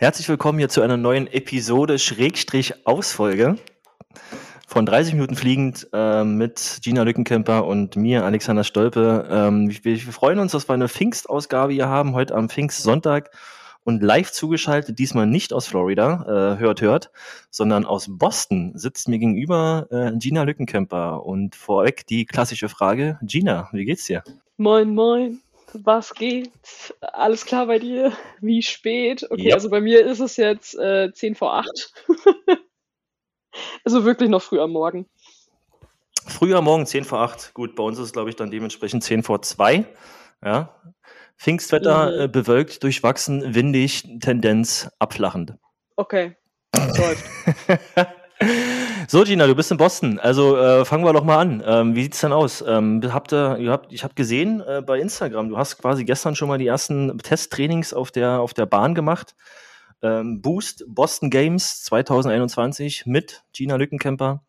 Herzlich willkommen hier zu einer neuen Episode Schrägstrich Ausfolge von 30 Minuten fliegend äh, mit Gina Lückenkemper und mir, Alexander Stolpe. Ähm, wir, wir, freuen uns, dass wir eine Pfingstausgabe hier haben, heute am Pfingstsonntag und live zugeschaltet, diesmal nicht aus Florida, äh, hört, hört, sondern aus Boston sitzt mir gegenüber äh, Gina Lückenkemper und vorweg die klassische Frage, Gina, wie geht's dir? Moin, moin. Was geht? Alles klar bei dir? Wie spät? Okay, yep. also bei mir ist es jetzt äh, 10 vor 8. also wirklich noch früh am Morgen. Früh am Morgen, 10 vor 8. Gut, bei uns ist es, glaube ich, dann dementsprechend 10 vor 2. Ja. Pfingstwetter mhm. äh, bewölkt, durchwachsen, windig, Tendenz abflachend. Okay, läuft. So, Gina, du bist in Boston. Also äh, fangen wir doch mal an. Ähm, wie sieht's denn aus? Ähm, habt ihr, ihr habt, ich habe gesehen äh, bei Instagram, du hast quasi gestern schon mal die ersten Testtrainings auf der, auf der Bahn gemacht. Ähm, Boost Boston Games 2021 mit Gina Lückenkemper.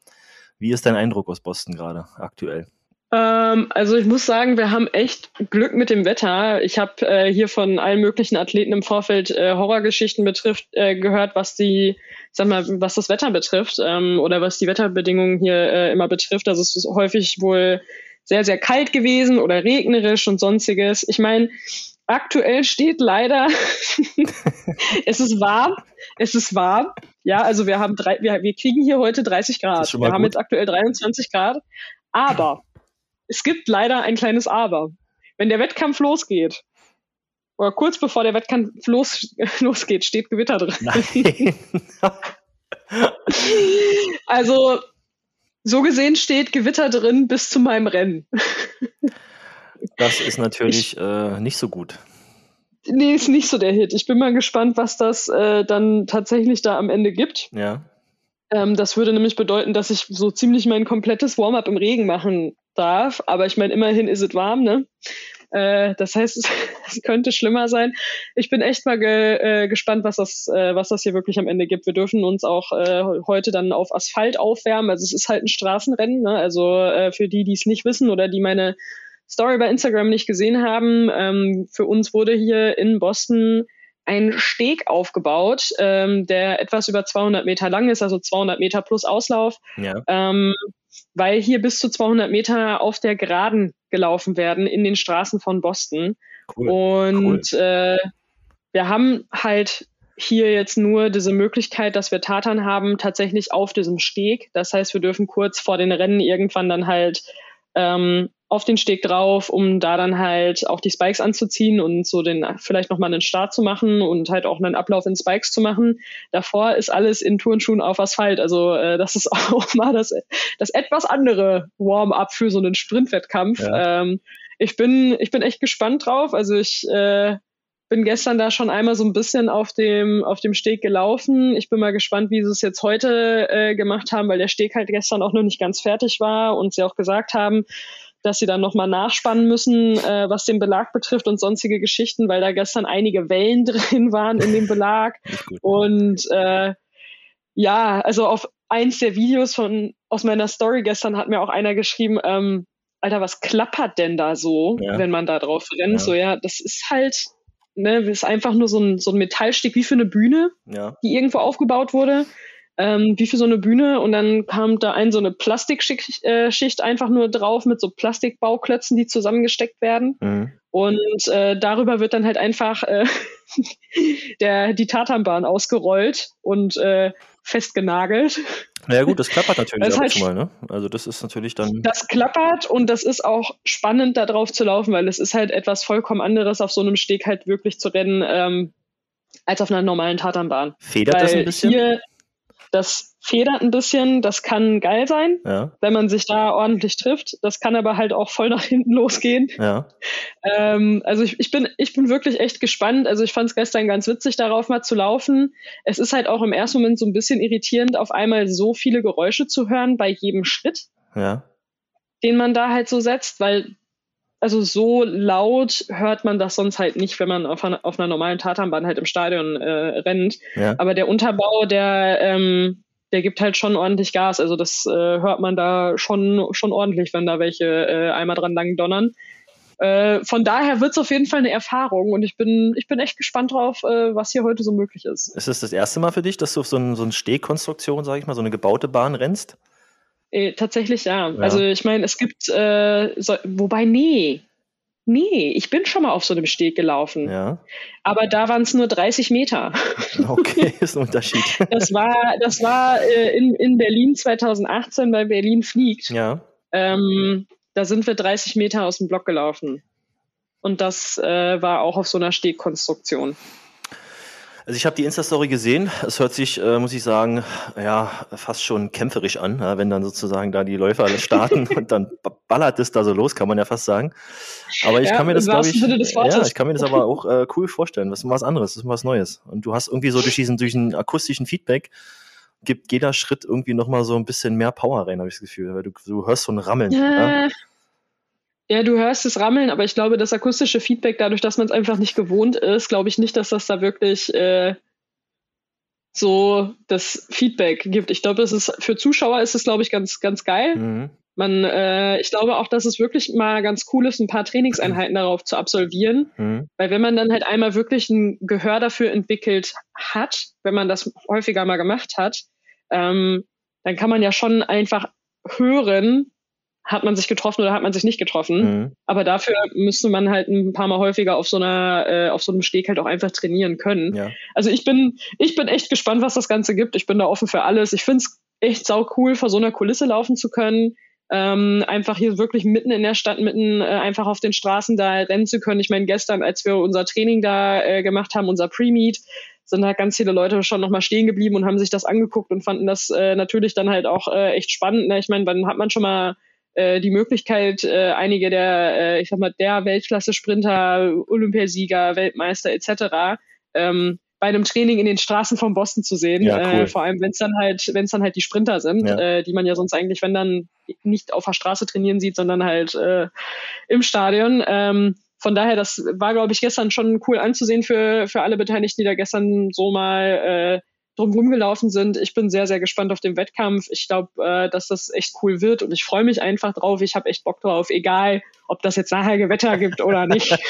Wie ist dein Eindruck aus Boston gerade aktuell? Ähm, also ich muss sagen, wir haben echt Glück mit dem Wetter. Ich habe äh, hier von allen möglichen Athleten im Vorfeld äh, Horrorgeschichten betrifft äh, gehört, was die, sag mal, was das Wetter betrifft ähm, oder was die Wetterbedingungen hier äh, immer betrifft. Also es ist häufig wohl sehr sehr kalt gewesen oder regnerisch und sonstiges. Ich meine, aktuell steht leider, es ist warm, es ist warm. Ja, also wir haben drei, wir, wir kriegen hier heute 30 Grad. Wir gut. haben jetzt aktuell 23 Grad. Aber es gibt leider ein kleines Aber. Wenn der Wettkampf losgeht, oder kurz bevor der Wettkampf los, losgeht, steht Gewitter drin. Also, so gesehen steht Gewitter drin bis zu meinem Rennen. Das ist natürlich ich, äh, nicht so gut. Nee, ist nicht so der Hit. Ich bin mal gespannt, was das äh, dann tatsächlich da am Ende gibt. Ja. Ähm, das würde nämlich bedeuten, dass ich so ziemlich mein komplettes Warm-up im Regen machen darf. Aber ich meine, immerhin ist es warm, ne? Äh, das heißt, es, könnte schlimmer sein. Ich bin echt mal ge, äh, gespannt, was das, äh, was das hier wirklich am Ende gibt. Wir dürfen uns auch äh, heute dann auf Asphalt aufwärmen. Also es ist halt ein Straßenrennen. Ne? Also äh, für die, die es nicht wissen oder die meine Story bei Instagram nicht gesehen haben, ähm, für uns wurde hier in Boston ein Steg aufgebaut, ähm, der etwas über 200 Meter lang ist, also 200 Meter plus Auslauf, ja. ähm, weil hier bis zu 200 Meter auf der Geraden gelaufen werden in den Straßen von Boston. Cool. Und cool. Äh, wir haben halt hier jetzt nur diese Möglichkeit, dass wir Tatan haben, tatsächlich auf diesem Steg. Das heißt, wir dürfen kurz vor den Rennen irgendwann dann halt ähm, auf den Steg drauf, um da dann halt auch die Spikes anzuziehen und so den vielleicht nochmal einen Start zu machen und halt auch einen Ablauf in Spikes zu machen. Davor ist alles in Turnschuhen auf Asphalt. Also äh, das ist auch mal das, das etwas andere Warm-up für so einen Sprintwettkampf. Ja. Ähm, ich bin, ich bin echt gespannt drauf. Also ich äh, bin gestern da schon einmal so ein bisschen auf dem, auf dem Steg gelaufen. Ich bin mal gespannt, wie sie es jetzt heute äh, gemacht haben, weil der Steg halt gestern auch noch nicht ganz fertig war und sie auch gesagt haben, dass sie dann nochmal nachspannen müssen, äh, was den Belag betrifft und sonstige Geschichten, weil da gestern einige Wellen drin waren in dem Belag. und äh, ja, also auf eins der Videos von aus meiner Story gestern hat mir auch einer geschrieben, ähm, Alter, was klappert denn da so, ja. wenn man da drauf rennt? Ja. So, ja, das ist halt, ne, ist einfach nur so ein, so ein Metallstück wie für eine Bühne, ja. die irgendwo aufgebaut wurde ähm, wie für so eine Bühne und dann kam da ein so eine Plastikschicht äh, Schicht einfach nur drauf mit so Plastikbauklötzen, die zusammengesteckt werden. Mhm. Und äh, darüber wird dann halt einfach äh, der, die Tatanbahn ausgerollt und äh, festgenagelt. Ja gut, das klappert natürlich das halt, mal, ne? Also das ist natürlich dann. Das klappert und das ist auch spannend, da drauf zu laufen, weil es ist halt etwas vollkommen anderes, auf so einem Steg halt wirklich zu rennen, ähm, als auf einer normalen Tatanbahn. Federt weil das ein bisschen? Hier, das federt ein bisschen, das kann geil sein, ja. wenn man sich da ordentlich trifft. Das kann aber halt auch voll nach hinten losgehen. Ja. Ähm, also ich, ich, bin, ich bin wirklich echt gespannt. Also ich fand es gestern ganz witzig, darauf mal zu laufen. Es ist halt auch im ersten Moment so ein bisschen irritierend, auf einmal so viele Geräusche zu hören bei jedem Schritt, ja. den man da halt so setzt, weil also so laut hört man das sonst halt nicht, wenn man auf einer, auf einer normalen Tatanbahn halt im Stadion äh, rennt. Ja. Aber der Unterbau, der, ähm, der gibt halt schon ordentlich Gas. Also das äh, hört man da schon, schon ordentlich, wenn da welche äh, einmal dran lang donnern. äh, von daher wird es auf jeden Fall eine Erfahrung und ich bin, ich bin echt gespannt drauf, äh, was hier heute so möglich ist. Ist es das erste Mal für dich, dass du auf so, ein, so eine Stehkonstruktion, sage ich mal, so eine gebaute Bahn rennst? Äh, tatsächlich ja. ja. Also ich meine, es gibt, äh, so, wobei, nee, Nee, ich bin schon mal auf so einem Steg gelaufen. Ja. Aber da waren es nur 30 Meter. Okay, ist ein Unterschied. Das war, das war äh, in, in Berlin 2018 bei Berlin fliegt. Ja. Ähm, da sind wir 30 Meter aus dem Block gelaufen. Und das äh, war auch auf so einer Stegkonstruktion. Also ich habe die Insta-Story gesehen. Es hört sich, äh, muss ich sagen, ja, fast schon kämpferisch an, ja, wenn dann sozusagen da die Läufer alle starten und dann ballert es da so los, kann man ja fast sagen. Aber ich ja, kann mir das, glaube ich, ja, ich kann mir das aber auch äh, cool vorstellen. Das ist was anderes, das ist was Neues. Und du hast irgendwie so durch diesen, durch den akustischen Feedback gibt jeder Schritt irgendwie nochmal so ein bisschen mehr Power rein, habe ich das Gefühl. Weil du, du hörst so ein Rammeln. Ja. Ja. Du hörst es rammeln, aber ich glaube, das akustische Feedback, dadurch, dass man es einfach nicht gewohnt ist, glaube ich nicht, dass das da wirklich äh, so das Feedback gibt. Ich glaube, es ist für Zuschauer ist es, glaube ich, ganz, ganz geil. Mhm. Man, äh, ich glaube auch, dass es wirklich mal ganz cool ist, ein paar Trainingseinheiten darauf zu absolvieren. Mhm. Weil wenn man dann halt einmal wirklich ein Gehör dafür entwickelt hat, wenn man das häufiger mal gemacht hat, ähm, dann kann man ja schon einfach hören, hat man sich getroffen oder hat man sich nicht getroffen. Mhm. Aber dafür müsste man halt ein paar Mal häufiger auf so einer, äh, auf so einem Steg halt auch einfach trainieren können. Ja. Also ich bin, ich bin echt gespannt, was das Ganze gibt. Ich bin da offen für alles. Ich finde es echt sau cool, vor so einer Kulisse laufen zu können. Ähm, einfach hier wirklich mitten in der Stadt, mitten äh, einfach auf den Straßen da rennen zu können. Ich meine, gestern, als wir unser Training da äh, gemacht haben, unser Pre-Meet, sind halt ganz viele Leute schon nochmal stehen geblieben und haben sich das angeguckt und fanden das äh, natürlich dann halt auch äh, echt spannend. Ne? Ich meine, wann hat man schon mal äh, die Möglichkeit, äh, einige der, äh, ich sag mal, der Weltklasse-Sprinter, Olympiasieger, Weltmeister etc. Ähm, bei einem Training in den Straßen von Boston zu sehen. Ja, cool. äh, vor allem, wenn es dann halt, wenn es dann halt die Sprinter sind, ja. äh, die man ja sonst eigentlich, wenn dann nicht auf der Straße trainieren sieht, sondern halt äh, im Stadion. Ähm, von daher, das war, glaube ich, gestern schon cool anzusehen für, für alle Beteiligten, die da gestern so mal äh, drumherum gelaufen sind. Ich bin sehr, sehr gespannt auf den Wettkampf. Ich glaube, äh, dass das echt cool wird und ich freue mich einfach drauf. Ich habe echt Bock drauf, egal ob das jetzt nachher Gewetter gibt oder nicht.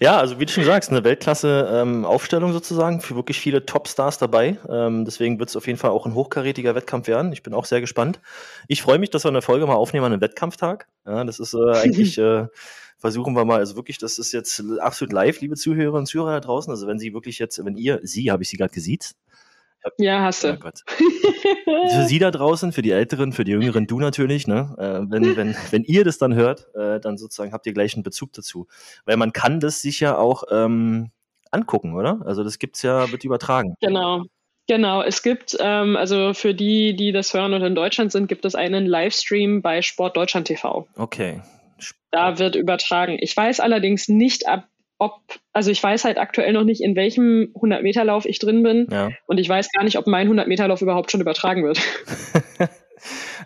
Ja, also wie du schon sagst, eine Weltklasse-Aufstellung ähm, sozusagen, für wirklich viele Top-Stars dabei. Ähm, deswegen wird es auf jeden Fall auch ein hochkarätiger Wettkampf werden. Ich bin auch sehr gespannt. Ich freue mich, dass wir eine Folge mal aufnehmen an einem Wettkampftag. Ja, das ist äh, eigentlich äh, versuchen wir mal, also wirklich, das ist jetzt absolut live, liebe Zuhörerinnen und Zuhörer da draußen. Also wenn Sie wirklich jetzt, wenn ihr, Sie, habe ich Sie gerade gesiezt? Ja, hast du. Oh Gott. für Sie da draußen, für die Älteren, für die Jüngeren, du natürlich, ne? Äh, wenn, wenn, wenn ihr das dann hört, äh, dann sozusagen habt ihr gleich einen Bezug dazu. Weil man kann das sich ja auch ähm, angucken, oder? Also das gibt's ja, wird übertragen. Genau. Genau, es gibt, ähm, also für die, die das hören und in Deutschland sind, gibt es einen Livestream bei Sport Deutschland TV. Okay, da wird übertragen. Ich weiß allerdings nicht, ab, ob, also ich weiß halt aktuell noch nicht, in welchem 100-Meter-Lauf ich drin bin. Ja. Und ich weiß gar nicht, ob mein 100-Meter-Lauf überhaupt schon übertragen wird.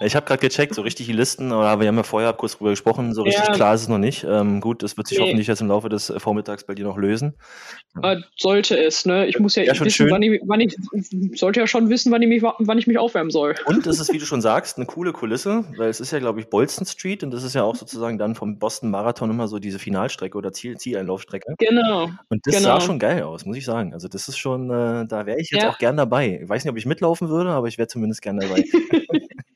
Ich habe gerade gecheckt, so richtig die Listen, aber wir haben ja vorher kurz drüber gesprochen, so richtig ja. klar ist es noch nicht. Ähm, gut, das wird sich nee. hoffentlich jetzt im Laufe des äh, Vormittags bei dir noch lösen. Äh, sollte es, ne? Ich muss ja, ja wissen, wann ich, wann ich, sollte ja schon wissen, wann ich, mich, wann ich mich aufwärmen soll. Und es ist, wie du schon sagst, eine coole Kulisse, weil es ist ja, glaube ich, Bolston Street und das ist ja auch sozusagen dann vom Boston Marathon immer so diese Finalstrecke oder Ziel, Zieleinlaufstrecke. Genau. Und das genau. sah schon geil aus, muss ich sagen. Also das ist schon, äh, da wäre ich jetzt ja. auch gern dabei. Ich weiß nicht, ob ich mitlaufen würde, aber ich wäre zumindest gern dabei.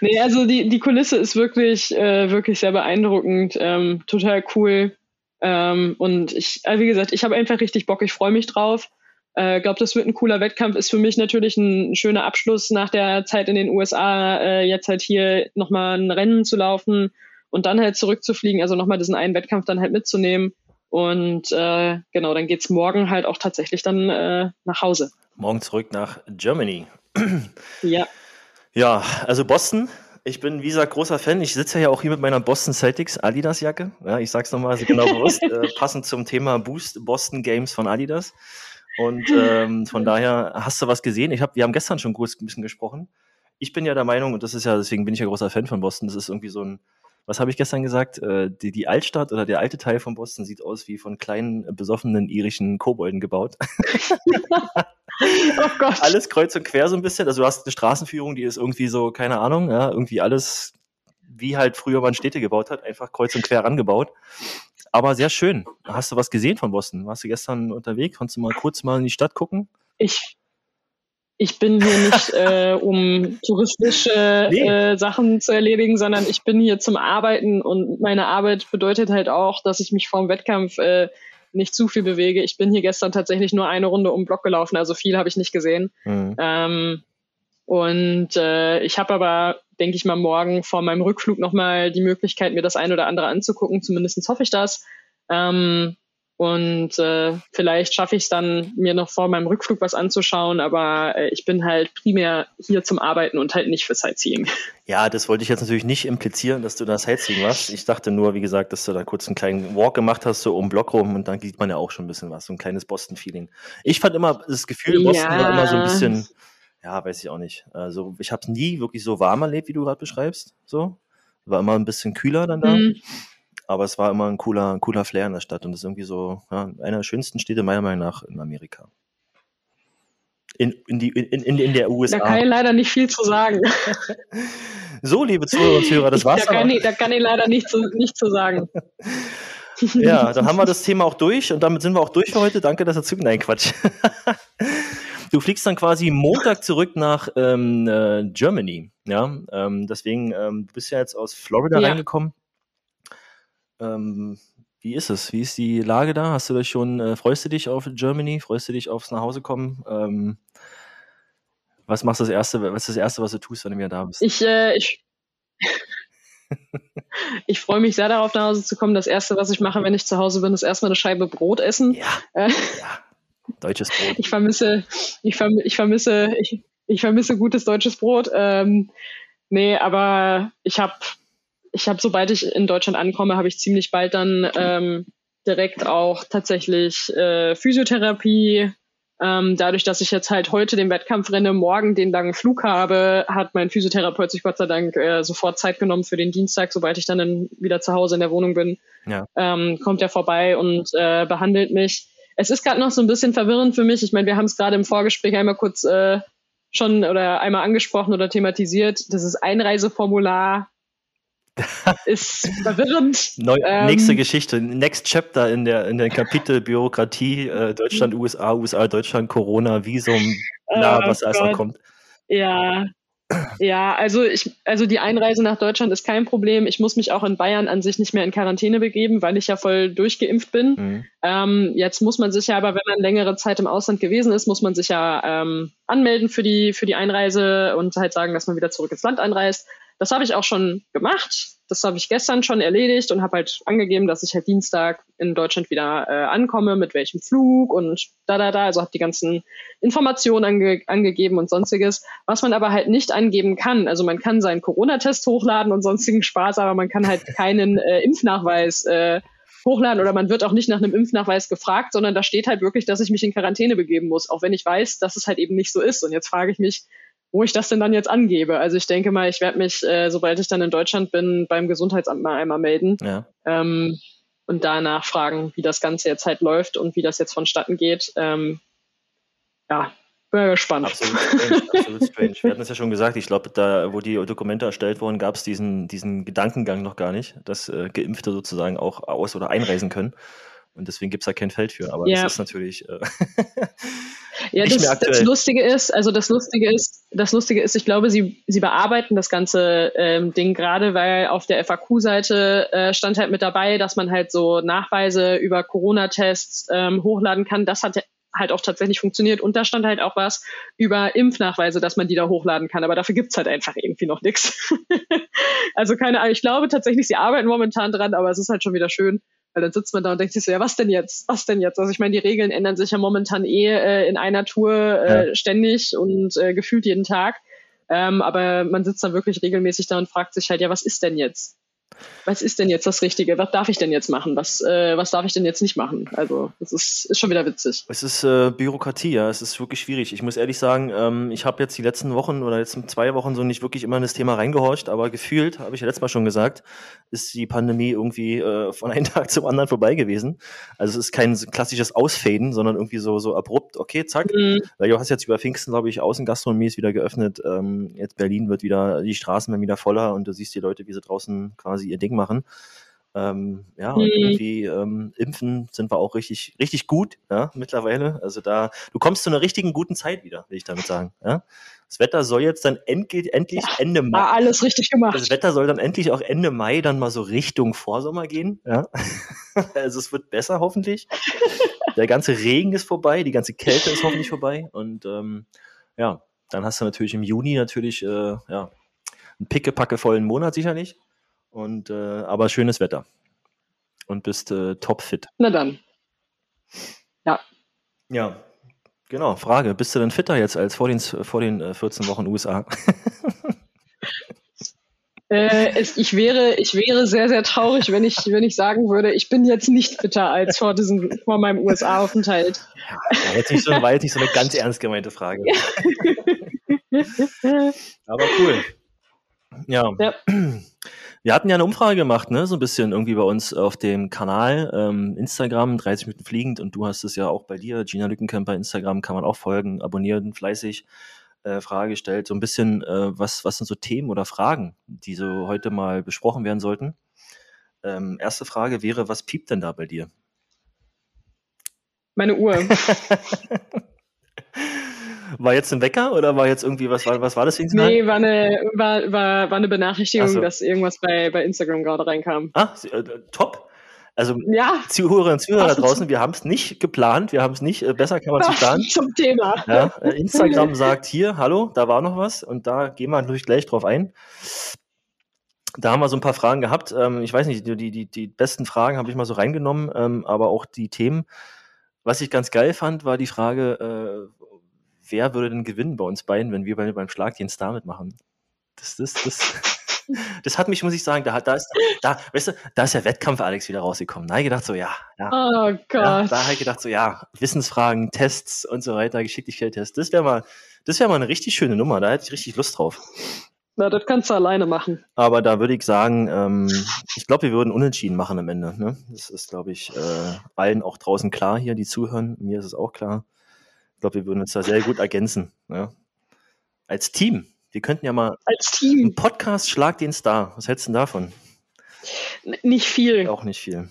nee, also die, die Kulisse ist wirklich, äh, wirklich sehr beeindruckend, ähm, total cool. Ähm, und ich, äh, wie gesagt, ich habe einfach richtig Bock, ich freue mich drauf. Ich äh, glaube, das wird ein cooler Wettkampf. Ist für mich natürlich ein schöner Abschluss nach der Zeit in den USA, äh, jetzt halt hier nochmal ein Rennen zu laufen und dann halt zurückzufliegen, also nochmal diesen einen Wettkampf dann halt mitzunehmen. Und äh, genau, dann geht's morgen halt auch tatsächlich dann äh, nach Hause. Morgen zurück nach Germany. ja. Ja, also Boston. Ich bin, wie gesagt, großer Fan. Ich sitze ja auch hier mit meiner Boston Celtics Adidas-Jacke. Ja, ich sag's nochmal, also genau bewusst. äh, passend zum Thema Boost Boston Games von Adidas. Und ähm, von daher hast du was gesehen. Ich hab, wir haben gestern schon kurz ein bisschen gesprochen. Ich bin ja der Meinung, und das ist ja, deswegen bin ich ja großer Fan von Boston, das ist irgendwie so ein, was habe ich gestern gesagt? Äh, die, die Altstadt oder der alte Teil von Boston sieht aus wie von kleinen, besoffenen irischen Kobolden gebaut. oh Gott. Alles kreuz und quer so ein bisschen. Also du hast eine Straßenführung, die ist irgendwie so, keine Ahnung, ja, irgendwie alles wie halt früher man Städte gebaut hat, einfach kreuz und quer rangebaut. Aber sehr schön. Hast du was gesehen von Boston? Warst du gestern unterwegs? Kannst du mal kurz mal in die Stadt gucken? Ich, ich bin hier nicht, äh, um touristische nee. äh, Sachen zu erledigen, sondern ich bin hier zum Arbeiten und meine Arbeit bedeutet halt auch, dass ich mich vorm Wettkampf äh, nicht zu viel bewege. Ich bin hier gestern tatsächlich nur eine Runde um Block gelaufen, also viel habe ich nicht gesehen. Mhm. Ähm, und äh, ich habe aber, denke ich mal, morgen vor meinem Rückflug nochmal die Möglichkeit, mir das ein oder andere anzugucken. Zumindest hoffe ich das. Ähm, und äh, vielleicht schaffe ich es dann, mir noch vor meinem Rückflug was anzuschauen, aber äh, ich bin halt primär hier zum Arbeiten und halt nicht für Sightseeing. Ja, das wollte ich jetzt natürlich nicht implizieren, dass du da Sightseeing machst. Ich dachte nur, wie gesagt, dass du da kurz einen kleinen Walk gemacht hast, so um Block rum und dann sieht man ja auch schon ein bisschen was, so ein kleines Boston-Feeling. Ich fand immer das Gefühl, Boston ja. war immer so ein bisschen, ja, weiß ich auch nicht. Also ich habe es nie wirklich so warm erlebt, wie du gerade beschreibst. So war immer ein bisschen kühler dann da. Mhm aber es war immer ein cooler, ein cooler Flair in der Stadt und das ist irgendwie so ja, einer der schönsten Städte meiner Meinung nach in Amerika. In, in, die, in, in, in der USA. Da kann ich leider nicht viel zu sagen. so, liebe Zuhörer und Zuhörer, das war's. Da kann, ich, da kann ich leider nicht zu, nicht zu sagen. ja, dann haben wir das Thema auch durch und damit sind wir auch durch für heute. Danke, dass ihr zücken. Nein, Quatsch. du fliegst dann quasi Montag zurück nach ähm, äh, Germany. Ja, ähm, deswegen, ähm, du bist ja jetzt aus Florida ja. reingekommen. Ähm, wie ist es? Wie ist die Lage da? Hast du dich schon, äh, freust du dich auf Germany? Freust du dich aufs Nachhausekommen? Ähm, was machst du das erste, was ist das erste, was du tust, wenn du wieder da bist? Ich, äh, ich, ich freue mich sehr darauf, nach Hause zu kommen. Das erste, was ich mache, wenn ich zu Hause bin, ist erstmal eine Scheibe Brot essen. Ja. Äh, ja. Deutsches Brot. Ich vermisse, ich, verm ich vermisse, ich, ich vermisse gutes deutsches Brot. Ähm, nee, aber ich habe ich habe, sobald ich in Deutschland ankomme, habe ich ziemlich bald dann ähm, direkt auch tatsächlich äh, Physiotherapie. Ähm, dadurch, dass ich jetzt halt heute den Wettkampf renne, morgen den langen Flug habe, hat mein Physiotherapeut sich Gott sei Dank äh, sofort Zeit genommen für den Dienstag, sobald ich dann, dann wieder zu Hause in der Wohnung bin. Ja. Ähm, kommt er vorbei und äh, behandelt mich. Es ist gerade noch so ein bisschen verwirrend für mich. Ich meine, wir haben es gerade im Vorgespräch einmal kurz äh, schon oder einmal angesprochen oder thematisiert. Das ist Einreiseformular ist verwirrend. Neu, ähm, nächste Geschichte, next chapter in der in der Kapitel Bürokratie äh, Deutschland, USA, USA, Deutschland, Corona, Visum, bla, oh was alles noch kommt. Ja, ja, also ich, also die Einreise nach Deutschland ist kein Problem. Ich muss mich auch in Bayern an sich nicht mehr in Quarantäne begeben, weil ich ja voll durchgeimpft bin. Mhm. Ähm, jetzt muss man sich ja aber, wenn man längere Zeit im Ausland gewesen ist, muss man sich ja ähm, anmelden für die für die Einreise und halt sagen, dass man wieder zurück ins Land einreist. Das habe ich auch schon gemacht. Das habe ich gestern schon erledigt und habe halt angegeben, dass ich halt Dienstag in Deutschland wieder äh, ankomme, mit welchem Flug und da, da, da. Also habe die ganzen Informationen ange angegeben und sonstiges. Was man aber halt nicht angeben kann, also man kann seinen Corona-Test hochladen und sonstigen Spaß, aber man kann halt keinen äh, Impfnachweis äh, hochladen oder man wird auch nicht nach einem Impfnachweis gefragt, sondern da steht halt wirklich, dass ich mich in Quarantäne begeben muss, auch wenn ich weiß, dass es halt eben nicht so ist. Und jetzt frage ich mich, wo ich das denn dann jetzt angebe. Also ich denke mal, ich werde mich, äh, sobald ich dann in Deutschland bin, beim Gesundheitsamt mal einmal melden ja. ähm, und danach fragen, wie das Ganze jetzt halt läuft und wie das jetzt vonstatten geht. Ähm, ja, bin gespannt. Absolut strange, absolut strange. Wir hatten es ja schon gesagt, ich glaube, da, wo die Dokumente erstellt wurden, gab es diesen, diesen Gedankengang noch gar nicht, dass äh, Geimpfte sozusagen auch aus- oder einreisen können. Und deswegen gibt es da kein Feld für. Aber ja. das ist natürlich äh, ja, das, das, Lustige ist, also das Lustige ist, das Lustige ist, ich glaube, sie, sie bearbeiten das ganze ähm, Ding gerade, weil auf der FAQ-Seite äh, stand halt mit dabei, dass man halt so Nachweise über Corona-Tests ähm, hochladen kann. Das hat halt auch tatsächlich funktioniert. Und da stand halt auch was über Impfnachweise, dass man die da hochladen kann. Aber dafür gibt's halt einfach irgendwie noch nichts. also keine Ahnung. Ich glaube tatsächlich, sie arbeiten momentan dran, aber es ist halt schon wieder schön, weil dann sitzt man da und denkt sich so, ja, was denn jetzt? Was denn jetzt? Also ich meine, die Regeln ändern sich ja momentan eh äh, in einer Tour äh, ja. ständig und äh, gefühlt jeden Tag. Ähm, aber man sitzt dann wirklich regelmäßig da und fragt sich halt, ja, was ist denn jetzt? Was ist denn jetzt das Richtige? Was darf ich denn jetzt machen? Was, äh, was darf ich denn jetzt nicht machen? Also, das ist, ist schon wieder witzig. Es ist äh, Bürokratie, ja. Es ist wirklich schwierig. Ich muss ehrlich sagen, ähm, ich habe jetzt die letzten Wochen oder jetzt zwei Wochen so nicht wirklich immer in das Thema reingehorcht, aber gefühlt, habe ich ja letztes Mal schon gesagt, ist die Pandemie irgendwie äh, von einem Tag zum anderen vorbei gewesen. Also es ist kein klassisches Ausfaden, sondern irgendwie so, so abrupt, okay, zack. Mhm. Weil du hast jetzt über Pfingsten, glaube ich, Außengastronomie ist wieder geöffnet. Ähm, jetzt Berlin wird wieder, die Straßen werden wieder voller und du siehst die Leute, wie sie draußen quasi ihr Ding machen. Ähm, ja, und mhm. irgendwie ähm, impfen sind wir auch richtig, richtig gut, ja, mittlerweile. Also da, du kommst zu einer richtigen guten Zeit wieder, will ich damit sagen. Ja? Das Wetter soll jetzt dann endlich, endlich ja, Ende Mai. alles richtig gemacht. Das Wetter soll dann endlich auch Ende Mai dann mal so Richtung Vorsommer gehen. Ja? also es wird besser hoffentlich. Der ganze Regen ist vorbei, die ganze Kälte ist hoffentlich vorbei. Und ähm, ja, dann hast du natürlich im Juni natürlich äh, ja, einen pickepackevollen Monat sicherlich. Und, äh, aber schönes Wetter. Und bist äh, topfit. Na dann. Ja. Ja, genau. Frage: Bist du denn fitter jetzt als vor den, vor den äh, 14 Wochen USA? Äh, es, ich, wäre, ich wäre sehr, sehr traurig, wenn ich, wenn ich sagen würde, ich bin jetzt nicht fitter als vor, diesem, vor meinem USA-Aufenthalt. Ja, jetzt nicht so, war jetzt nicht so eine ganz ernst gemeinte Frage. Aber cool. Ja. ja. Wir hatten ja eine Umfrage gemacht, ne, so ein bisschen irgendwie bei uns auf dem Kanal ähm, Instagram, 30 Minuten fliegend und du hast es ja auch bei dir, Gina Lückenkamp bei Instagram, kann man auch folgen, abonnieren, fleißig. Äh, Frage gestellt, so ein bisschen, äh, was, was sind so Themen oder Fragen, die so heute mal besprochen werden sollten? Ähm, erste Frage wäre, was piept denn da bei dir? Meine Uhr. War jetzt ein Wecker oder war jetzt irgendwie, was war, was war das Nee, war eine, war, war, war eine Benachrichtigung, so. dass irgendwas bei, bei Instagram gerade reinkam. Ah, äh, top. Also ja, Zuhörerinnen und Zuhörer da draußen, wir haben es nicht geplant, wir haben es nicht, äh, besser kann man es nicht planen. Zum Thema. Ja, äh, Instagram sagt hier, hallo, da war noch was und da gehen wir natürlich gleich drauf ein. Da haben wir so ein paar Fragen gehabt. Ähm, ich weiß nicht, die, die, die besten Fragen habe ich mal so reingenommen, ähm, aber auch die Themen. Was ich ganz geil fand, war die Frage, wer würde denn gewinnen bei uns beiden, wenn wir beide beim Schlagdienst damit machen? Das, das, das, das hat mich, muss ich sagen, da, da ist, da, weißt du, da ist der Wettkampf Alex wieder rausgekommen. Da habe ich gedacht so, ja, ja. Oh Gott. Ja, da habe ich gedacht so, ja, Wissensfragen, Tests und so weiter, Geschicklichkeitstests. Das wäre mal, das wäre mal eine richtig schöne Nummer. Da hätte ich richtig Lust drauf. Na, das kannst du alleine machen. Aber da würde ich sagen, ähm, ich glaube, wir würden unentschieden machen am Ende. Ne? Das ist, glaube ich, äh, allen auch draußen klar hier, die zuhören. Mir ist es auch klar. Ich glaube, wir würden uns da sehr gut ergänzen. Ja. Als Team. Wir könnten ja mal als Team. einen Podcast Schlag den Star. Was hältst du denn davon? Nicht viel. Auch nicht viel.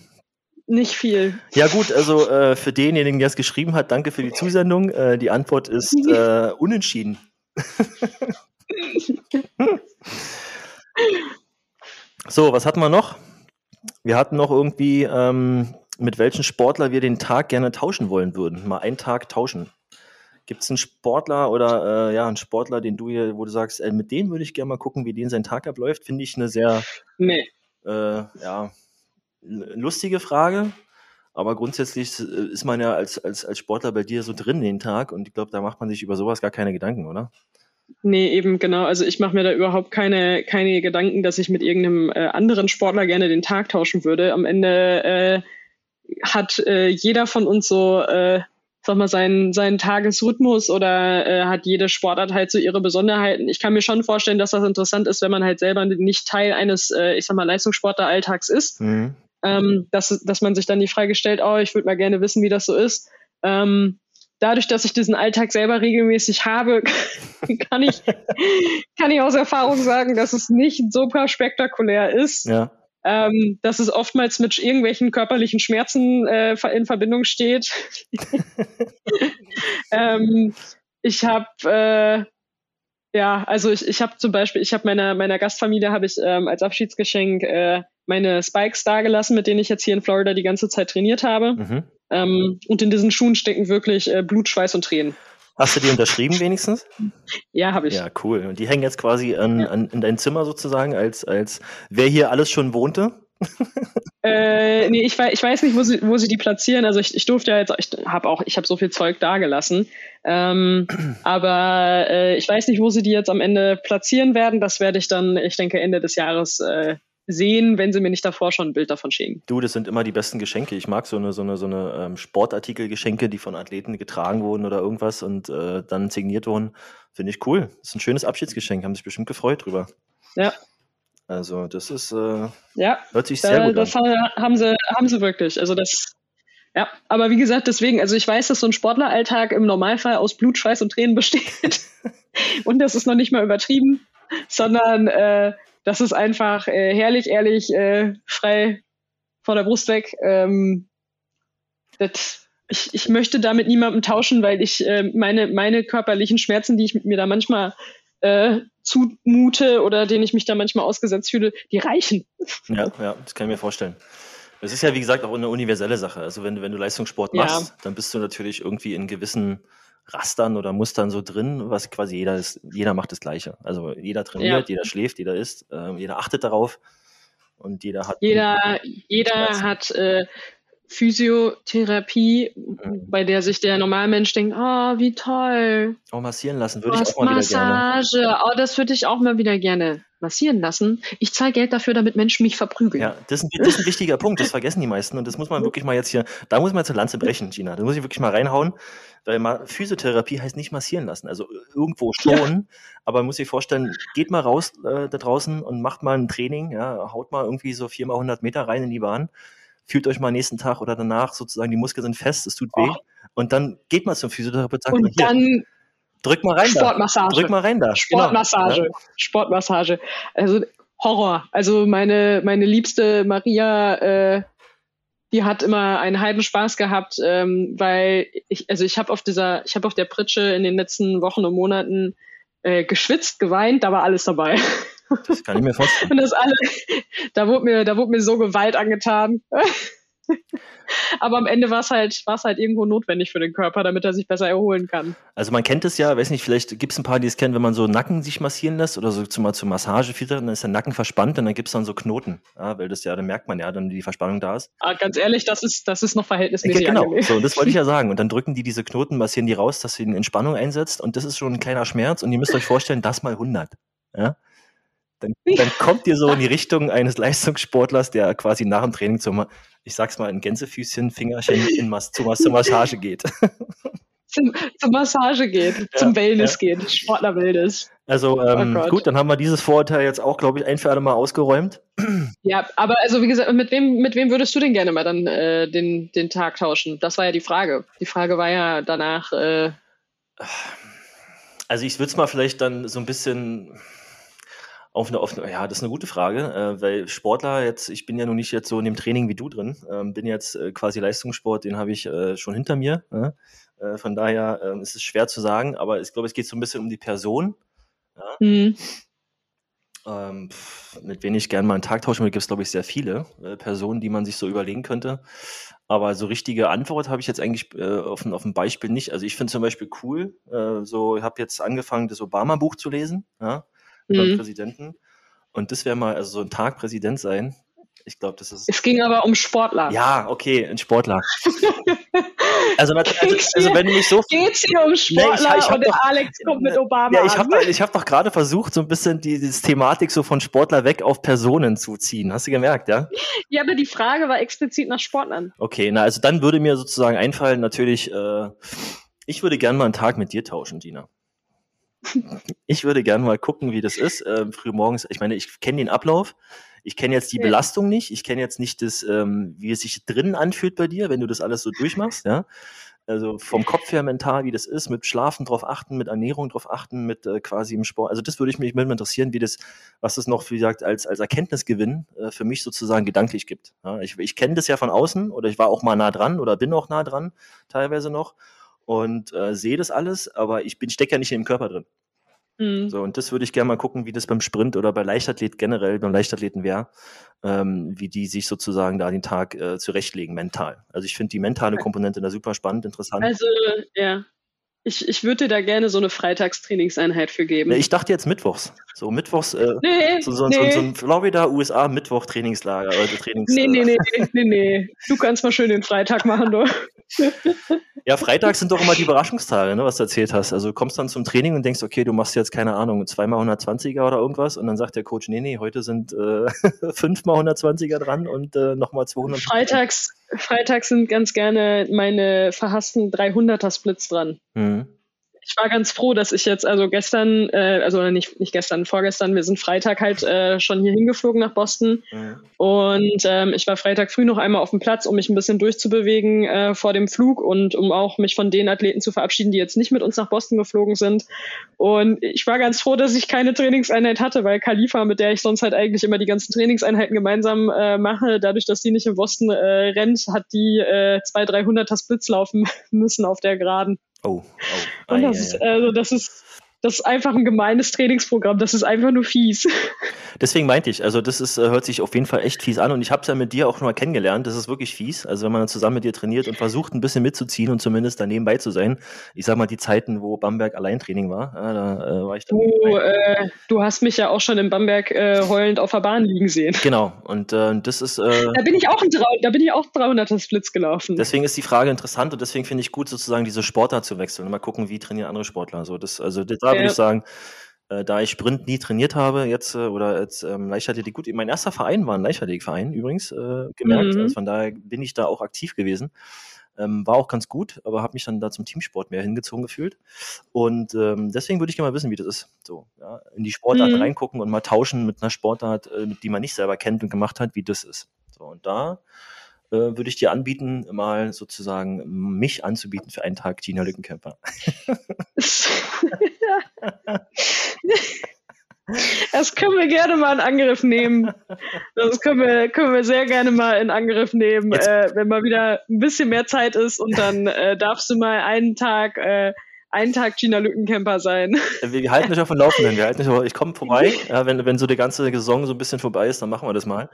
Nicht viel. Ja gut, also äh, für denjenigen, der es geschrieben hat, danke für die Zusendung. Äh, die Antwort ist äh, unentschieden. so, was hatten wir noch? Wir hatten noch irgendwie, ähm, mit welchen Sportler wir den Tag gerne tauschen wollen würden. Mal einen Tag tauschen. Gibt es einen Sportler oder äh, ja, einen Sportler, den du hier, wo du sagst, äh, mit dem würde ich gerne mal gucken, wie den sein Tag abläuft? Finde ich eine sehr nee. äh, ja, lustige Frage. Aber grundsätzlich äh, ist man ja als, als, als Sportler bei dir so drin den Tag und ich glaube, da macht man sich über sowas gar keine Gedanken, oder? Nee, eben genau. Also ich mache mir da überhaupt keine, keine Gedanken, dass ich mit irgendeinem äh, anderen Sportler gerne den Tag tauschen würde. Am Ende äh, hat äh, jeder von uns so äh, sag mal, seinen, seinen Tagesrhythmus oder äh, hat jede Sportart halt so ihre Besonderheiten. Ich kann mir schon vorstellen, dass das interessant ist, wenn man halt selber nicht Teil eines, äh, ich sag mal, Leistungssportler-Alltags ist. Mhm. Ähm, dass, dass man sich dann die Frage stellt, oh, ich würde mal gerne wissen, wie das so ist. Ähm, dadurch, dass ich diesen Alltag selber regelmäßig habe, kann ich, kann ich aus Erfahrung sagen, dass es nicht super spektakulär ist. Ja ähm, dass es oftmals mit irgendwelchen körperlichen Schmerzen äh, in Verbindung steht. ähm, ich habe äh, ja, also ich, ich habe zum Beispiel, ich habe meiner meiner Gastfamilie habe ich ähm, als Abschiedsgeschenk äh, meine Spikes dagelassen, mit denen ich jetzt hier in Florida die ganze Zeit trainiert habe. Mhm. Ähm, und in diesen Schuhen stecken wirklich äh, Blut, Schweiß und Tränen. Hast du die unterschrieben wenigstens? Ja, habe ich. Ja, cool. Und die hängen jetzt quasi an, an, in dein Zimmer sozusagen, als, als wer hier alles schon wohnte? äh, nee, ich weiß, ich weiß nicht, wo sie, wo sie die platzieren. Also ich, ich durfte ja jetzt, ich habe auch, ich habe so viel Zeug dagelassen. Ähm, aber äh, ich weiß nicht, wo sie die jetzt am Ende platzieren werden. Das werde ich dann, ich denke, Ende des Jahres äh, sehen, wenn sie mir nicht davor schon ein Bild davon schicken. Du, das sind immer die besten Geschenke. Ich mag so eine, so eine, so eine ähm, Sportartikelgeschenke, die von Athleten getragen wurden oder irgendwas und äh, dann signiert wurden. Finde ich cool. Das ist ein schönes Abschiedsgeschenk. Haben sich bestimmt gefreut drüber. Ja. Also, das ist, äh, ja, hört sich sehr da, gut das an. haben sie, haben sie wirklich. Also das, ja, aber wie gesagt, deswegen, also ich weiß, dass so ein Sportleralltag im Normalfall aus Blut, Schweiß und Tränen besteht. und das ist noch nicht mal übertrieben, sondern äh, das ist einfach äh, herrlich, ehrlich, äh, frei vor der Brust weg. Ähm, das, ich, ich möchte da mit niemandem tauschen, weil ich äh, meine, meine körperlichen Schmerzen, die ich mir da manchmal äh, zumute oder denen ich mich da manchmal ausgesetzt fühle, die reichen. Ja, ja, das kann ich mir vorstellen. Es ist ja, wie gesagt, auch eine universelle Sache. Also wenn, du- wenn du Leistungssport Ja. machst, dann bist du natürlich irgendwie in gewissen Rastern oder Mustern so drin, was quasi jeder ist, jeder macht das Gleiche. Also jeder trainiert, jeder schläft, jeder isst, ähm, jeder achtet darauf und jeder hat. Jeder, jeder hat äh, Physiotherapie, Mhm. bei der sich der Normalmensch denkt, oh, wie toll, auch massieren lassen, würde ich auch mal wieder gerne. Massage, oh, das würde ich auch mal wieder gerne massieren lassen. Ich zahle Geld dafür, damit Menschen mich verprügeln. Ja, das ist, ein, das ist ein wichtiger Punkt, das vergessen die meisten und das muss man wirklich mal jetzt hier, da muss man jetzt eine Lanze brechen, Gina. Da muss ich wirklich mal reinhauen, weil mal Physiotherapie heißt nicht massieren lassen, also irgendwo schon, aber man muss sich vorstellen, geht mal raus äh, da draußen und macht mal ein Training, ja, haut mal irgendwie so viermal 100 Meter rein in die Bahn, fühlt euch mal nächsten Tag oder danach sozusagen, die Muskeln sind fest, es tut weh Oh. und dann geht mal zum Physiotherapeut, sagt Und hier, dann drück mal rein da, Sportmassage. drück mal rein da. Sportmassage. Genau, Sportmassage. Also Horror. Also meine, meine liebste Maria, äh, die hat immer einen halben Spaß gehabt, ähm, weil ich, also ich habe auf dieser, ich habe auf der Pritsche in den letzten Wochen und Monaten äh, geschwitzt, geweint, da war alles dabei. das kann ich mir vorstellen. Und das alle, da wurde mir, da wurde mir so Gewalt angetan. Aber am Ende war es halt, halt irgendwo notwendig für den Körper, damit er sich besser erholen kann. Also man kennt es ja, weiß nicht, vielleicht gibt es ein paar, die es kennen, wenn man so Nacken sich massieren lässt oder so zum, zur Massage viel, dann ist der Nacken verspannt und dann gibt es dann so Knoten. Ja, weil das ja, dann merkt man ja, dann die Verspannung da ist. Aber ganz ehrlich, das ist, das ist noch Ja, verhältnismäßig genau, angenehm. so, das wollte ich ja sagen. Und dann drücken die diese Knoten, massieren die raus, dass sie eine Entspannung einsetzt und das ist schon ein kleiner Schmerz und ihr müsst euch vorstellen, das mal 100. Ja? Dann, dann kommt ihr so in die Richtung eines Leistungssportlers, der quasi nach dem Training zum, ich sag's mal, in Gänsefüßchen, Fingerchen in Mas zur, zur Massage geht. zum, zur Massage geht, zum Wellness geht, Sportler-Wellness. Also ähm, Oh gut, dann haben wir dieses Vorurteil jetzt auch, glaube ich, ein für alle Mal ausgeräumt. Ja, aber also wie gesagt, mit wem, mit wem würdest du denn gerne mal dann äh, den, den Tag tauschen? Das war ja die Frage. Die Frage war ja danach, äh, Also ich würde es mal vielleicht dann so ein bisschen auf eine, auf eine, ja, das ist eine gute Frage, äh, weil Sportler jetzt, ich bin ja noch nicht jetzt so in dem Training wie du drin, ähm, bin jetzt äh, quasi Leistungssport, den habe ich äh, schon hinter mir. Ja? Äh, von daher ähm, ist es schwer zu sagen, aber ich glaube, es geht so ein bisschen um die Person. hm, Ähm, pff, mit wem ich gerne mal einen Tag tauschen würde, gibt es, glaube ich, sehr viele äh, Personen, die man sich so überlegen könnte. Aber so richtige Antwort habe ich jetzt eigentlich äh, auf, ein, auf ein Beispiel nicht. Also ich finde zum Beispiel cool, so ich habe jetzt angefangen, das Obama-Buch zu lesen, ja, über den hm. Präsidenten. Und das wäre mal, also so ein Tag Präsident sein. Ich glaube, das ist. es ging aber um Sportler. Ja, okay, ein Sportler. also, also, also wenn du mich so Geht's hier um Sportler ich hab und doch- Alex kommt mit Obama Ja, ich habe doch, ich hab doch gerade versucht, so ein bisschen die, die Thematik so von Sportler weg auf Personen zu ziehen. Hast du gemerkt, ja? Ja, aber die Frage war explizit nach Sportlern. Okay, na, also dann würde mir sozusagen einfallen, natürlich, äh, ich würde gern mal einen Tag mit dir tauschen, Dina. Ich würde gern mal gucken, wie das ist. Ähm, früh morgens, ich meine, ich kenne den Ablauf. Ich kenne jetzt die Ja. Belastung nicht. Ich kenne jetzt nicht das, ähm, wie es sich drinnen anfühlt bei dir, wenn du das alles so durchmachst, ja. Also vom Kopf her mental, wie das ist, mit Schlafen drauf achten, mit Ernährung drauf achten, mit äh, quasi im Sport. Also das würde ich mich würde mich interessieren, wie das, was das noch, wie gesagt, als, als Erkenntnisgewinn äh, für mich sozusagen gedanklich gibt. Ja, ich ich kenne das ja von außen oder ich war auch mal nah dran oder bin auch nah dran, teilweise noch und äh, sehe das alles, aber ich bin stecke ja nicht im Körper drin. Hm. So, und das würde ich gerne mal gucken, wie das beim Sprint oder bei Leichtathlet generell, beim Leichtathleten wäre, ähm, wie die sich sozusagen da den Tag äh, zurechtlegen, mental. Also ich finde die mentale Komponente da super spannend, interessant. Also, ja. Ich, ich würde dir da gerne so eine Freitagstrainingseinheit für geben. Ich dachte jetzt mittwochs. So mittwochs, äh, nee, so, so, nee. so, so ein Florida, USA Mittwoch Trainingslager oder Trainings. nee, nee, nee, nee, nee, nee. Du kannst mal schön den Freitag machen, du. Ja, Freitag sind doch immer die Überraschungstage, ne, was du erzählt hast. Also du kommst dann zum Training und denkst, okay, du machst jetzt, keine Ahnung, zweimal 120er oder irgendwas und dann sagt der Coach, nee, nee, heute sind äh, fünfmal 120er dran und äh, nochmal 200. Freitags, Freitags sind ganz gerne meine verhassten 300er Splits dran. Mhm ich war ganz froh, dass ich jetzt, also gestern, äh, also nicht, nicht gestern, vorgestern, wir sind Freitag halt äh, schon hier hingeflogen nach Boston. Mhm. Und ähm, ich war Freitag früh noch einmal auf dem Platz, um mich ein bisschen durchzubewegen äh, vor dem Flug und um auch mich von den Athleten zu verabschieden, die jetzt nicht mit uns nach Boston geflogen sind. Und ich war ganz froh, dass ich keine Trainingseinheit hatte, weil Khalifa, mit der ich sonst halt eigentlich immer die ganzen Trainingseinheiten gemeinsam äh, mache, dadurch, dass sie nicht in Boston äh, rennt, hat die äh, zwei, 300er Splits laufen müssen auf der Geraden. Oh, oh. Und das, ist, also das ist das ist einfach ein gemeines Trainingsprogramm. Das ist einfach nur fies. Deswegen meinte ich, also das ist, äh, hört sich auf jeden Fall echt fies an und ich habe es ja mit dir auch schon mal kennengelernt. Das ist wirklich fies. Also wenn man zusammen mit dir trainiert und versucht ein bisschen mitzuziehen und zumindest daneben bei zu sein. Ich sag mal die Zeiten, wo Bamberg Alleintraining war, da äh, war ich. Du, äh, du hast mich ja auch schon in Bamberg äh, heulend auf der Bahn liegen sehen. Genau. Und äh, das ist. Äh, da bin ich auch ein, da bin ich auch 300er Splits gelaufen. Deswegen ist die Frage interessant und deswegen finde ich gut, sozusagen diese Sportart zu wechseln und mal gucken, wie trainieren andere Sportler. So das, also das, da würde ich sagen, äh, da ich Sprint nie trainiert habe, jetzt äh, oder jetzt ähm, Leichtathletik gut. Mein erster Verein war ein Leichtathletikverein übrigens, äh, gemerkt. Mhm. Also von daher bin ich da auch aktiv gewesen. Ähm, war auch ganz gut, aber habe mich dann da zum Teamsport mehr hingezogen gefühlt. Und ähm, deswegen würde ich gerne mal wissen, wie das ist. So, ja, in die Sportart mhm. reingucken und mal tauschen mit einer Sportart, äh, die man nicht selber kennt und gemacht hat, wie das ist. So, und da äh, würde ich dir anbieten, mal sozusagen mich anzubieten für einen Tag Gina Lückenkämper. Das können wir gerne mal in Angriff nehmen. Das können wir, können wir sehr gerne mal in Angriff nehmen, äh, wenn mal wieder ein bisschen mehr Zeit ist und dann äh, darfst du mal einen Tag äh, einen Tag Gina Lückencamper sein. Wir halten dich auf dem Laufenden. Wir halten dich auf, ich komme vorbei. Ja, wenn, wenn so die ganze Saison so ein bisschen vorbei ist, dann machen wir das mal.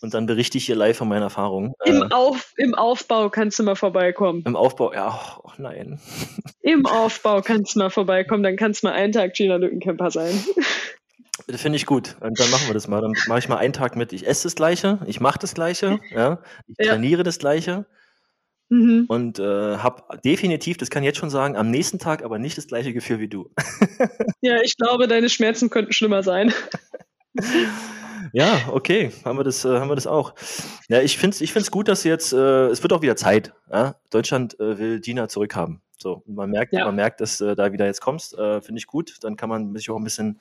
Und dann berichte ich hier live von meinen Erfahrungen. Im, äh, Auf, Im Aufbau kannst du mal vorbeikommen. Im Aufbau, ja, oh, nein. Im Aufbau kannst du mal vorbeikommen, dann kannst du mal einen Tag Gina Lückencamper sein. Das finde ich gut. Und dann machen wir das mal. Dann mache ich mal einen Tag mit. Ich esse das Gleiche, ich mache das Gleiche, ja, ich ja. trainiere das Gleiche. Mhm. Und äh, habe definitiv, das kann ich jetzt schon sagen, am nächsten Tag aber nicht das gleiche Gefühl wie du. ja, ich glaube, deine Schmerzen könnten schlimmer sein. Ja, okay, haben wir das, äh, haben wir das auch. Ja, ich finde es ich find's gut, dass jetzt, äh, es wird auch wieder Zeit. Ja? Deutschland äh, will Dina zurückhaben. So, man merkt, ja. man merkt, dass äh, da wieder jetzt kommst, äh, finde ich gut. Dann kann man sich auch ein bisschen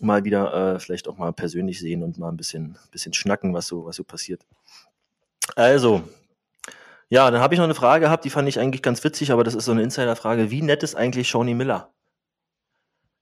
mal wieder äh, vielleicht auch mal persönlich sehen und mal ein bisschen, bisschen schnacken, was so, was so passiert. Also, ja, dann habe ich noch eine Frage gehabt, die fand ich eigentlich ganz witzig, aber das ist so eine Insider-Frage. Wie nett ist eigentlich Shawnee Miller?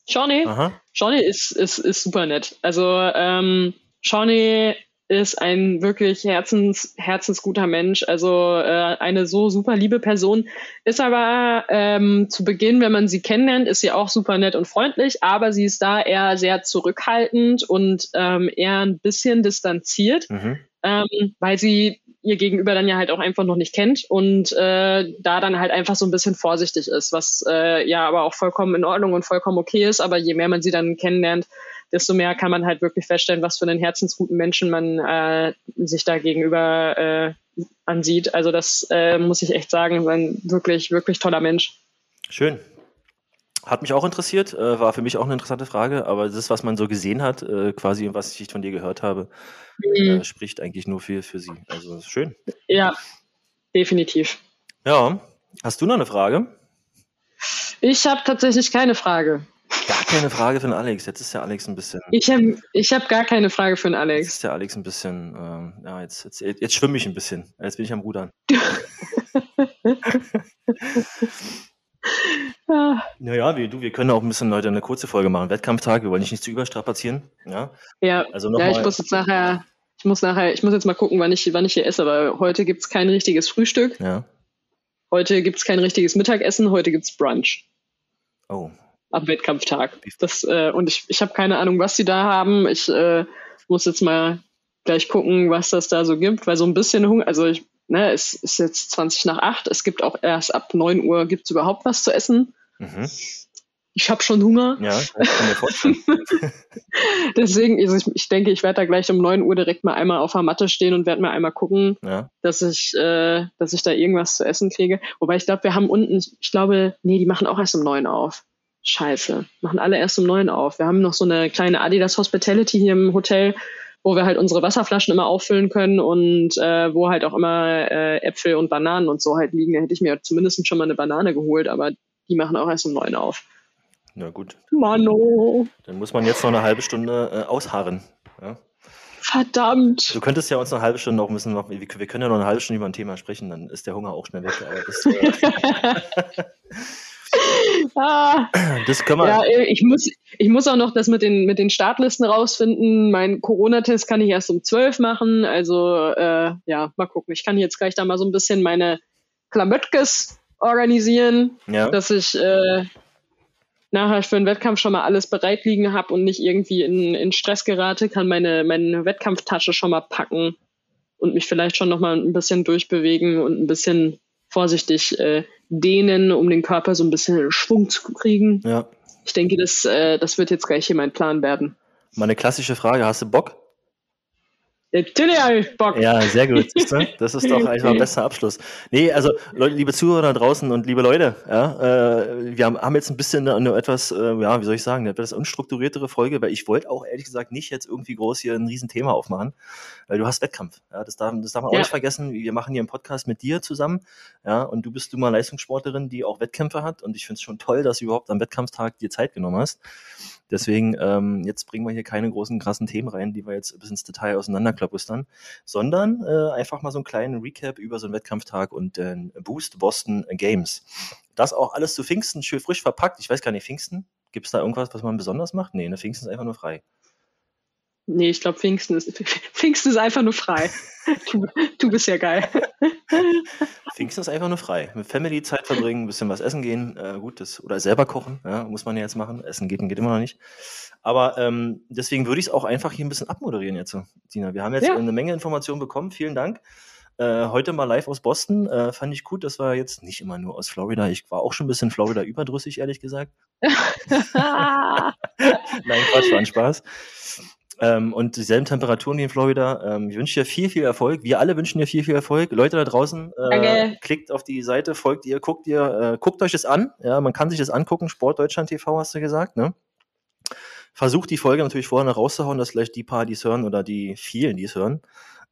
Shawnee? Aha. Shawnee ist, ist, ist super nett. Also ähm, Shawnee ist ein wirklich herzens, herzensguter Mensch, also äh, eine so super liebe Person, ist aber ähm, zu Beginn, wenn man sie kennenlernt, ist sie auch super nett und freundlich, aber sie ist da eher sehr zurückhaltend und ähm, eher ein bisschen distanziert, mhm. ähm, weil sie ihr Gegenüber dann ja halt auch einfach noch nicht kennt und äh, da dann halt einfach so ein bisschen vorsichtig ist, was äh, ja aber auch vollkommen in Ordnung und vollkommen okay ist. Aber je mehr man sie dann kennenlernt, desto mehr kann man halt wirklich feststellen, was für einen herzensguten Menschen man äh, sich da gegenüber äh, ansieht. Also das äh, muss ich echt sagen, ein wirklich, wirklich toller Mensch. Schön. Hat mich auch interessiert, äh, war für mich auch eine interessante Frage, aber das, was man so gesehen hat, äh, quasi, was ich von dir gehört habe, mhm. äh, spricht eigentlich nur viel für sie. Also schön. Ja, definitiv. Ja, hast du noch eine Frage? Ich habe tatsächlich keine Frage. Gar keine Frage für den Alex. Jetzt ist der Alex ein bisschen. Ich habe ich hab gar keine Frage für den Alex. Jetzt ist der Alex ein bisschen. Ähm, ja, jetzt, jetzt, jetzt schwimme ich ein bisschen. Jetzt bin ich am Rudern. Ja. Naja, wir, du, wir können auch ein bisschen heute eine kurze Folge machen. Wettkampftag, wir wollen dich nicht zu überstrapazieren. Ja, ja, also ja ich muss jetzt nachher, ich muss nachher, ich muss jetzt mal gucken, wann ich, wann ich hier esse, weil heute gibt es kein richtiges Frühstück. Ja. Heute gibt es kein richtiges Mittagessen, heute gibt es Brunch. Oh. Am Wettkampftag. Das, äh, und ich, ich habe keine Ahnung, was sie da haben. Ich äh, muss jetzt mal gleich gucken, was das da so gibt, weil so ein bisschen Hunger, also ich ne, es ist jetzt 20 nach 8, es gibt auch erst ab 9 Uhr gibt es überhaupt was zu essen. Mhm. ich habe schon Hunger. Ja, ich kann mir vorstellen. Deswegen, also ich, ich denke, ich werde da gleich um 9 Uhr direkt mal einmal auf der Matte stehen und werde mal einmal gucken, ja. dass ich, äh, dass ich da irgendwas zu essen kriege. Wobei ich glaube, wir haben unten, ich glaube, nee, die machen auch erst um 9 auf. Scheiße. Machen alle erst um 9 auf. Wir haben noch so eine kleine Adidas Hospitality hier im Hotel, wo wir halt unsere Wasserflaschen immer auffüllen können und äh, wo halt auch immer äh, Äpfel und Bananen und so halt liegen. Da hätte ich mir zumindest schon mal eine Banane geholt, aber die machen auch erst um 9 auf. Ja, gut. Mano. Dann muss man jetzt noch eine halbe Stunde äh, ausharren. Ja? Verdammt. Du könntest ja uns eine halbe Stunde noch ein bisschen noch, wir, wir können ja noch eine halbe Stunde über ein Thema sprechen, dann ist der Hunger auch schnell weg. Aber das, äh, ah, das können wir. Ja, ich muss, ich muss auch noch das mit den, mit den Startlisten rausfinden. Mein Corona-Test kann ich erst um 12 machen. Also, äh, ja, mal gucken. Ich kann jetzt gleich da mal so ein bisschen meine Klamötkes organisieren, Ja. dass ich äh, nachher für einen Wettkampf schon mal alles bereit liegen habe und nicht irgendwie in, in Stress gerate, kann meine, meine Wettkampftasche schon mal packen und mich vielleicht schon noch mal ein bisschen durchbewegen und ein bisschen vorsichtig äh, dehnen, um den Körper so ein bisschen in Schwung zu kriegen. ja. Ich denke, das, äh, das wird jetzt gleich hier mein Plan werden. Meine klassische Frage, hast du Bock? Natürlich habe ich Bock. Ja, sehr gut. Das ist doch eigentlich mal ein bester Abschluss. Nee, also Leute, liebe Zuhörer da draußen und liebe Leute, ja, äh, wir haben, haben jetzt ein bisschen eine, eine etwas, äh, ja, wie soll ich sagen, eine etwas unstrukturiertere Folge, weil ich wollte auch ehrlich gesagt nicht jetzt irgendwie groß hier ein Riesenthema aufmachen, weil du hast Wettkampf. Ja, das darf, das darf man auch Ja. nicht vergessen. Wir machen hier einen Podcast mit dir zusammen, ja, und du bist du mal Leistungssportlerin, die auch Wettkämpfe hat und ich finde es schon toll, dass du überhaupt am Wettkampftag dir Zeit genommen hast. Deswegen, ähm, jetzt bringen wir hier keine großen, krassen Themen rein, die wir jetzt bis ins Detail auseinanderklabustern, sondern äh, einfach mal so einen kleinen Recap über so einen Wettkampftag und den Boost Boston Games. Das auch alles zu Pfingsten schön frisch verpackt. Ich weiß gar nicht, Pfingsten? Gibt es da irgendwas, was man besonders macht? Nee, ne, Pfingsten ist einfach nur frei. Nee, ich glaube, Pfingsten ist, Pfingsten ist einfach nur frei. Du, du bist ja geil. Pfingsten ist einfach nur frei. Mit Family Zeit verbringen, ein bisschen was essen gehen, äh, gut, das, oder selber kochen, ja, muss man ja jetzt machen. Essen geht, geht immer noch nicht. Aber ähm, deswegen würde ich es auch einfach hier ein bisschen abmoderieren jetzt, Dina. Wir haben jetzt Ja. eine Menge Informationen bekommen. Vielen Dank. Äh, heute mal live aus Boston. Äh, fand ich gut, das war jetzt nicht immer nur aus Florida. Ich war auch schon ein bisschen Florida überdrüssig, ehrlich gesagt. Nein, Quatsch, war ein Spaß. Ähm, und dieselben Temperaturen wie in Florida. Ähm, ich wünsche dir viel, viel Erfolg. Wir alle wünschen dir viel, viel Erfolg. Leute da draußen, äh, klickt auf die Seite, folgt ihr, guckt ihr, äh, guckt euch das an. Ja, man kann sich das angucken. Sport Deutschland TV hast du gesagt, ne? Versucht die Folge natürlich vorher noch rauszuhauen, dass vielleicht die paar, die es hören oder die vielen, die es hören,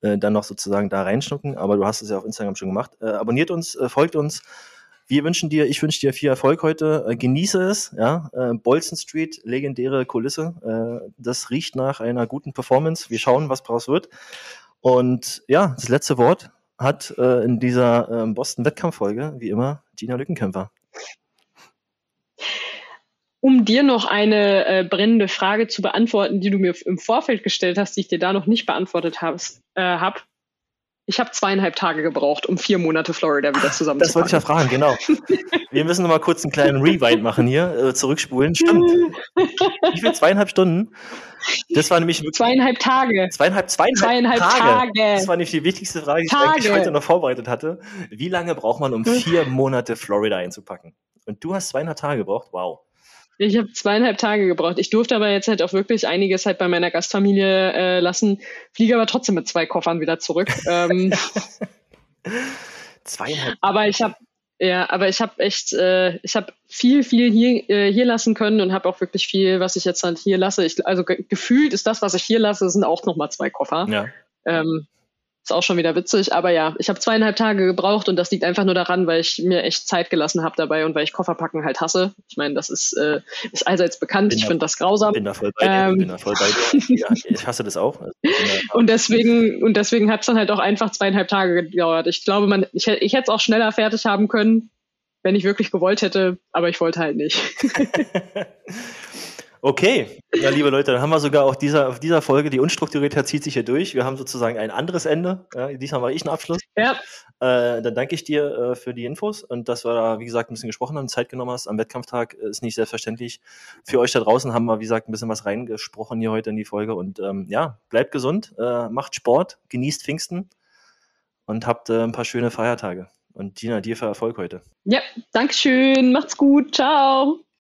äh, dann noch sozusagen da reinschnucken. Aber du hast es ja auf Instagram schon gemacht. Äh, abonniert uns, äh, folgt uns. Wir wünschen dir, ich wünsche dir viel Erfolg heute. Äh, genieße es, ja. Äh, Bolson Street, legendäre Kulisse. Äh, das riecht nach einer guten Performance. Wir schauen, was draus wird. Und ja, das letzte Wort hat in dieser ähm, Boston-Wettkampffolge, wie immer, Gina Lückenkämpfer. Um dir noch eine äh, brennende Frage zu beantworten, die du mir im Vorfeld gestellt hast, die ich dir da noch nicht beantwortet hab's, äh, hab. Ich habe zweieinhalb Tage gebraucht, um vier Monate Florida wieder Das wollte ich ja zusammenzufassen. fragen, genau. Wir müssen noch mal kurz einen kleinen Rewind machen hier, äh, zurückspulen. Stimmt. Wie viel? Zweieinhalb Stunden? Das war nämlich wirklich Zweieinhalb Tage. zweieinhalb, zweieinhalb, Zweieinhalb Tage. Das war nämlich die wichtigste Frage, die ich Tage. eigentlich heute noch vorbereitet hatte. Wie lange braucht man, um vier Monate Florida einzupacken? Und du hast zweieinhalb Tage gebraucht? Wow. Ich habe zweieinhalb Tage gebraucht. Ich durfte aber jetzt halt auch wirklich einiges halt bei meiner Gastfamilie äh, lassen, fliege aber trotzdem mit zwei Koffern wieder zurück. ähm, Zweieinhalb. aber ich habe ja, aber ich habe echt, äh, ich habe viel, viel hier, äh, hier lassen können und habe auch wirklich viel, was ich jetzt halt hier lasse. Ich, also ge gefühlt ist das, was ich hier lasse, sind auch nochmal zwei Koffer. Ja. Ähm, ist auch schon wieder witzig, aber ja, ich habe zweieinhalb Tage gebraucht und das liegt einfach nur daran, weil ich mir echt Zeit gelassen habe dabei und weil ich Kofferpacken halt hasse. Ich meine, das ist, äh, ist allseits bekannt. Bin ich finde das grausam. Bin da voll bei dir. Ähm. Bin da voll bei dir. Ja, ich hasse das auch. Also, Und deswegen, und deswegen hat es dann halt auch einfach zweieinhalb Tage gedauert. Ich glaube, man, ich, ich hätte es auch schneller fertig haben können, wenn ich wirklich gewollt hätte, aber ich wollte halt nicht. Okay, ja, liebe Leute, dann haben wir sogar auch dieser, auf dieser Folge, die Unstrukturiertheit zieht sich hier durch. Wir haben sozusagen ein anderes Ende. Ja, diesmal mache ich einen Abschluss. ja, Äh, dann danke ich dir äh, für die Infos und dass wir da, wie gesagt, ein bisschen gesprochen haben, Zeit genommen hast am Wettkampftag. äh, Ist nicht selbstverständlich. Für euch da draußen haben wir, wie gesagt, ein bisschen was reingesprochen hier heute in die Folge. Und ähm, ja, bleibt gesund, äh, macht Sport, genießt Pfingsten und habt äh, ein paar schöne Feiertage. Und Gina, dir für Erfolg heute. ja, Dankeschön, macht's gut, ciao.